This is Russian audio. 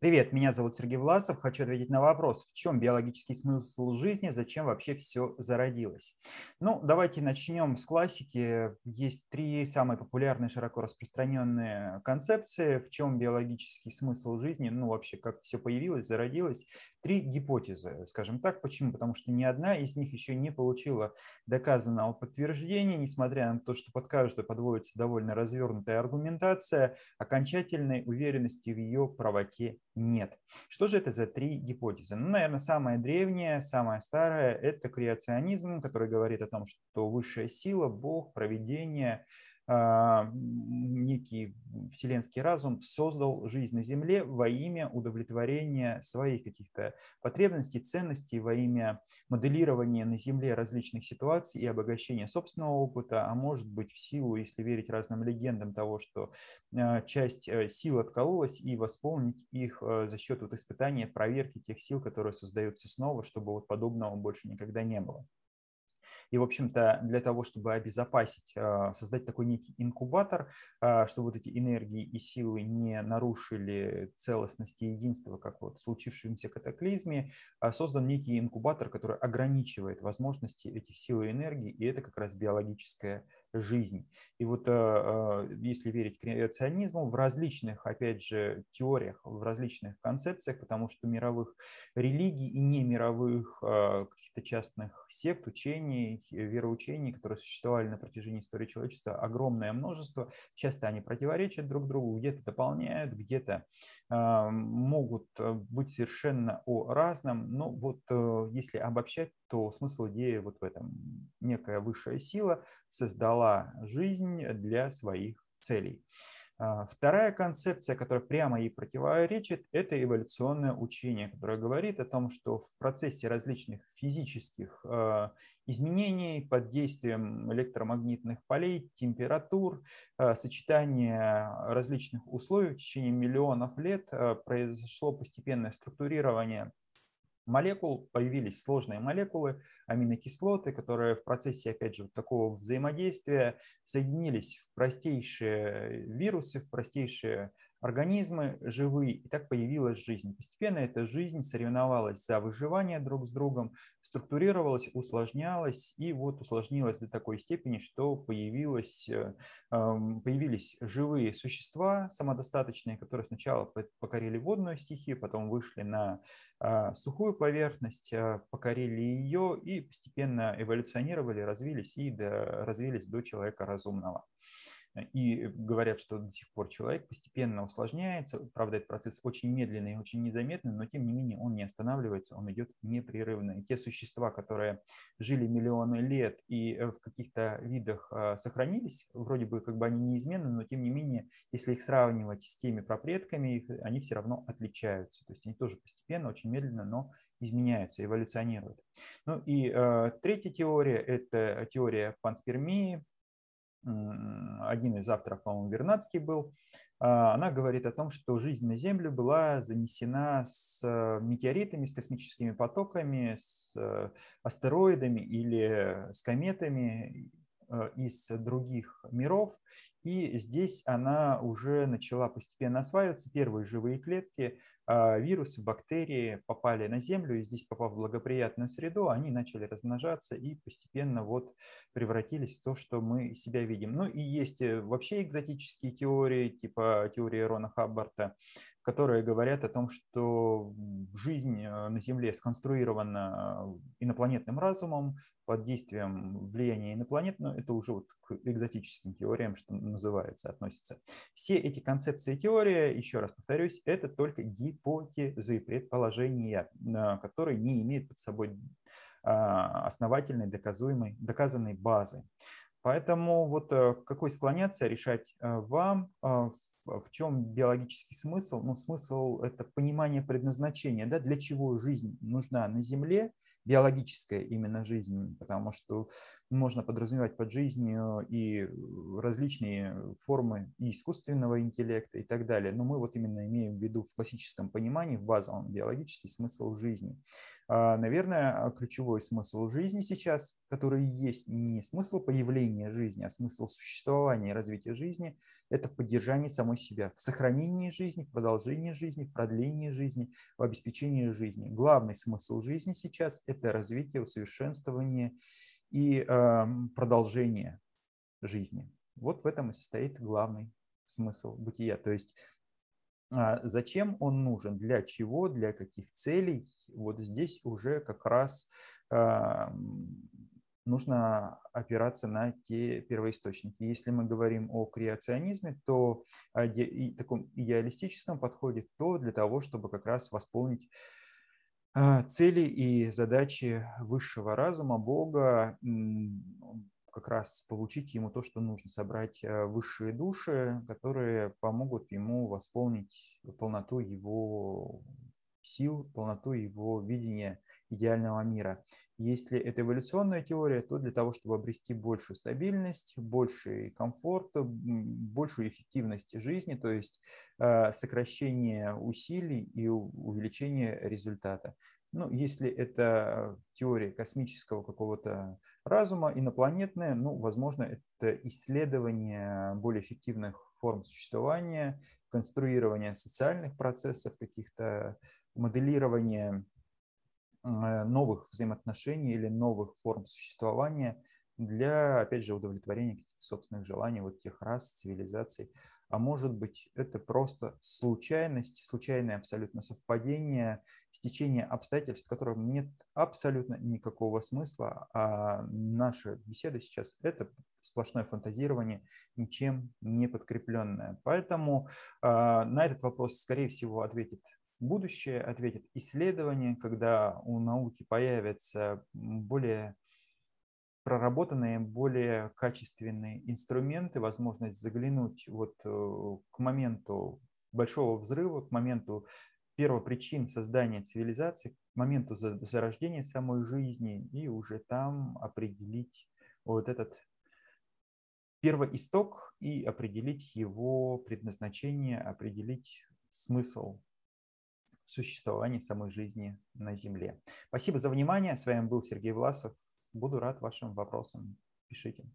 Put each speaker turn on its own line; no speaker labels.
Привет, меня зовут Сергей Власов. Хочу ответить на вопрос, в чем биологический смысл жизни, зачем вообще все зародилось. Ну, давайте начнем с классики. Есть три самые популярные, широко распространенные концепции, в чем биологический смысл жизни, ну, вообще, как все появилось, зародилось. Три гипотезы, скажем так. Почему? Потому что ни одна из них еще не получила доказанного подтверждения, несмотря на то, что под каждую подводится довольно развернутая аргументация, окончательной уверенности в ее правоте нет. Что же это за три гипотезы? Ну, наверное, самая древняя, самая старая – это креационизм, который говорит о том, что высшая сила, Бог, проведение – некий вселенский разум создал жизнь на Земле во имя удовлетворения своих каких-то потребностей, ценностей, во имя моделирования на Земле различных ситуаций и обогащения собственного опыта, а может быть в силу, если верить разным легендам того, что а, часть э, сил откололась и восполнить их э, за счет вот испытания, проверки тех сил, которые создаются снова, чтобы вот подобного больше никогда не было. И, в общем-то, для того, чтобы обезопасить, а, создать такой некий инкубатор, а, чтобы вот эти энергии и силы не нарушили целостность и единство, как вот в случившемся катаклизме, а, создан некий инкубатор, который ограничивает возможности этих сил и энергии, и это как раз биологическая жизнь. И вот если верить креационизму, в различных, опять же, теориях, в различных концепциях, потому что мировых религий и не мировых каких-то частных сект, учений, разных вероучений, которые существовали на протяжении истории человечества, огромное множество. Часто они противоречат друг другу, где-то дополняют, где-то э, могут э, быть совершенно о разном. Но вот э, если обобщать, то смысл идеи вот в этом. Некая высшая сила создала жизнь для своих целей. А, вторая концепция, которая прямо ей противоречит, это эволюционное учение, которое говорит о том, что в процессе различных физических а, изменений под действием электромагнитных полей, температур, а, сочетания различных условий в течение миллионов лет произошло постепенное структурирование молекул, появились сложные молекулы, аминокислоты, которые в процессе, опять же, вот такого взаимодействия соединились в простейшие вирусы, в простейшие организмы живые, и так появилась жизнь. Постепенно эта жизнь соревновалась за выживание друг с другом, структурировалась, усложнялась, и вот усложнилась до такой степени, что появилось, э, появились живые существа самодостаточные, которые сначала покорили водную стихию, потом вышли на а, сухую поверхность, а, покорили ее и постепенно эволюционировали, развились и до, развились до человека разумного и говорят, что до сих пор человек постепенно усложняется. Правда, этот процесс очень медленный и очень незаметный, но тем не менее он не останавливается, он идет непрерывно. И те существа, которые жили миллионы лет и э, в каких-то видах а, сохранились, вроде бы как бы они неизменны, но тем не менее, если их сравнивать с теми пропредками, они все равно отличаются. То есть они тоже постепенно, очень медленно, но изменяются, эволюционируют. Ну и э, третья теория – это теория панспермии, один из авторов, по-моему, Вернадский был, а, она говорит о том, что жизнь на Землю была занесена с э, метеоритами, с космическими потоками, с э, астероидами или с кометами э, из других миров. И здесь она уже начала постепенно осваиваться. Первые живые клетки вирусы, бактерии попали на Землю, и здесь, попав в благоприятную среду, они начали размножаться и постепенно вот превратились в то, что мы себя видим. Ну и есть э, вообще экзотические теории, типа теории Рона Хаббарта, которые говорят о том, что жизнь э, на Земле сконструирована э, инопланетным разумом под действием влияния инопланет, но это уже вот к экзотическим теориям, что называется, относится. Все эти концепции и теории, еще раз повторюсь, это только гипотезы, предположения, которые не имеют под собой а, основательной, доказуемой, доказанной базы. Поэтому вот э, какой склоняться решать вам в чем биологический смысл? Ну, смысл – это понимание предназначения, да, для чего жизнь нужна на Земле биологическая именно жизнь, потому что можно подразумевать под жизнью и различные формы и искусственного интеллекта и так далее. Но мы вот именно имеем в виду в классическом понимании, в базовом биологический смысл жизни. А, наверное, ключевой смысл жизни сейчас, который есть не смысл появления жизни, а смысл существования и развития жизни, это в поддержании самой себя, в сохранении жизни, в продолжении жизни, в продлении жизни, в обеспечении жизни. Главный смысл жизни сейчас – это развитие, усовершенствование и э, продолжение жизни. Вот в этом и состоит главный смысл бытия. То есть а, зачем он нужен, для чего, для каких целей, вот здесь уже как раз э, нужно опираться на те первоисточники. Если мы говорим о креационизме, то и таком идеалистическом подходе, то для того, чтобы как раз восполнить а, цели и задачи высшего разума, Бога, как раз получить ему то, что нужно, собрать а, высшие души, которые помогут ему восполнить полноту его сил, полноту его видения идеального мира. Если это эволюционная теория, то для того, чтобы обрести большую стабильность, больший комфорт, большую эффективность жизни, то есть э, сокращение усилий и увеличение результата. Ну, если это теория космического какого-то разума, инопланетная, ну, возможно, это исследование более эффективных форм существования, конструирование социальных процессов, каких-то моделирование Э, новых взаимоотношений или новых форм существования для, опять же, удовлетворения каких-то собственных желаний вот тех рас, цивилизаций. А может быть, это просто случайность, случайное абсолютно совпадение, стечение обстоятельств, в котором нет абсолютно никакого смысла, а наша беседа сейчас – это сплошное фантазирование, ничем не подкрепленное. Поэтому э, на этот вопрос, скорее всего, ответит будущее ответит исследование, когда у науки появятся более проработанные, более качественные инструменты, возможность заглянуть вот э, к моменту большого взрыва, к моменту первопричин создания цивилизации, к моменту зарождения самой жизни и уже там определить вот этот первоисток и определить его предназначение, определить смысл существовании самой жизни на Земле. Спасибо за внимание. С вами был Сергей Власов. Буду рад вашим вопросам. Пишите.